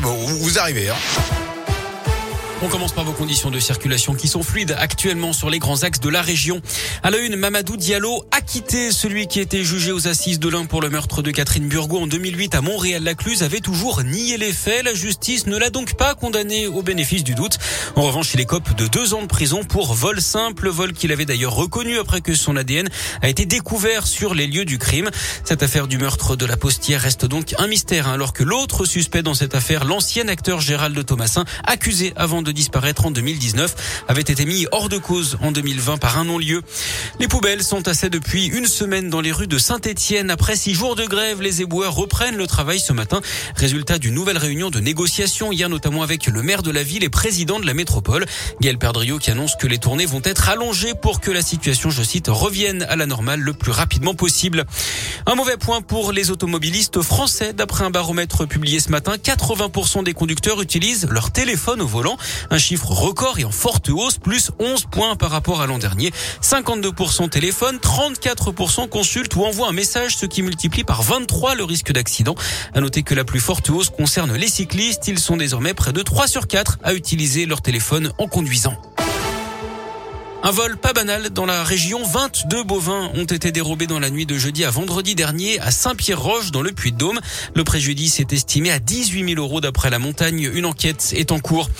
bon, vous arrivez. Hein. On commence par vos conditions de circulation qui sont fluides actuellement sur les grands axes de la région. À la une, Mamadou Diallo acquitté. Celui qui était jugé aux assises de l'Ain pour le meurtre de Catherine Burgot en 2008 à Montréal-Lacluse avait toujours nié les faits. La justice ne l'a donc pas condamné au bénéfice du doute. En revanche, il écope de deux ans de prison pour vol simple, vol qu'il avait d'ailleurs reconnu après que son ADN a été découvert sur les lieux du crime. Cette affaire du meurtre de la postière reste donc un mystère, hein, alors que l'autre suspect dans cette affaire, l'ancien acteur Gérald Thomasin, accusé avant de disparaître en 2019 avait été mis hors de cause en 2020 par un non-lieu. Les poubelles sont assez depuis une semaine dans les rues de Saint-Etienne. Après six jours de grève, les éboueurs reprennent le travail ce matin. Résultat d'une nouvelle réunion de négociation hier notamment avec le maire de la ville et président de la métropole. Gaël Perdriau qui annonce que les tournées vont être allongées pour que la situation, je cite, revienne à la normale le plus rapidement possible. Un mauvais point pour les automobilistes français. D'après un baromètre publié ce matin, 80% des conducteurs utilisent leur téléphone au volant. Un chiffre record et en forte hausse, plus 11 points par rapport à l'an dernier. 52% téléphone, 34% consultent ou envoient un message, ce qui multiplie par 23 le risque d'accident. À noter que la plus forte hausse concerne les cyclistes. Ils sont désormais près de 3 sur 4 à utiliser leur téléphone en conduisant. Un vol pas banal dans la région. 22 bovins ont été dérobés dans la nuit de jeudi à vendredi dernier à Saint-Pierre-Roche dans le Puy-de-Dôme. Le préjudice est estimé à 18 000 euros d'après la montagne. Une enquête est en cours.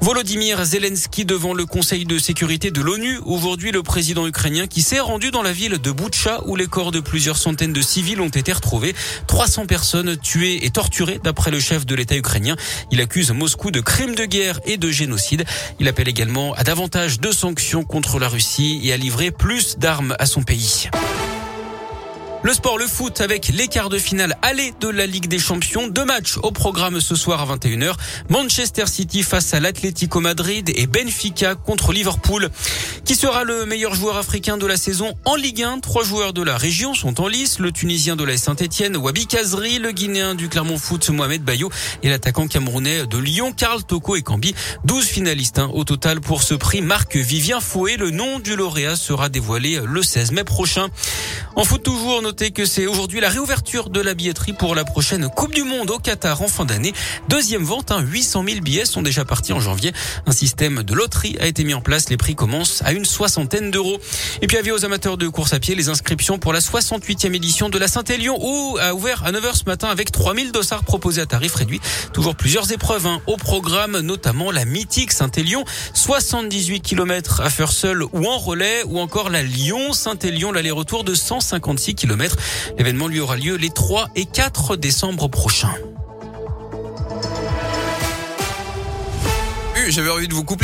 Volodymyr Zelensky devant le Conseil de sécurité de l'ONU. Aujourd'hui, le président ukrainien qui s'est rendu dans la ville de Boutcha où les corps de plusieurs centaines de civils ont été retrouvés. 300 personnes tuées et torturées d'après le chef de l'État ukrainien. Il accuse Moscou de crimes de guerre et de génocide. Il appelle également à davantage de sanctions contre contre la Russie et a livré plus d'armes à son pays. Le sport, le foot avec les quarts de finale aller de la Ligue des Champions. Deux matchs au programme ce soir à 21h. Manchester City face à l'Atlético Madrid et Benfica contre Liverpool. Qui sera le meilleur joueur africain de la saison en Ligue 1 Trois joueurs de la région sont en lice. Le Tunisien de la Saint-Etienne, Wabi Kazri, le Guinéen du Clermont Foot, Mohamed Bayo et l'attaquant camerounais de Lyon, Karl Toko et Cambi. 12 finalistes hein, au total pour ce prix. Marc Vivien Fouet, le nom du lauréat sera dévoilé le 16 mai prochain. En foot toujours, Que c'est aujourd'hui la réouverture de la billetterie pour la prochaine Coupe du Monde au Qatar en fin d'année. Deuxième vente, hein, 800 000 billets sont déjà partis en janvier. Un système de loterie a été mis en place. Les prix commencent à une soixantaine d'euros. Et puis avis aux amateurs de course à pied, les inscriptions pour la 68e édition de la Saint-Élion où a ouvert à 9h ce matin avec 3000 dossards proposés à tarif réduit. Toujours plusieurs épreuves hein, au programme, notamment la mythique Saint-Élion, 78 km à faire seul ou en relais, ou encore la Lyon-Saint-Élion, l'aller-retour de 156 L'événement lui aura lieu les 3 et 4 décembre prochains. J'avais envie de vous couper.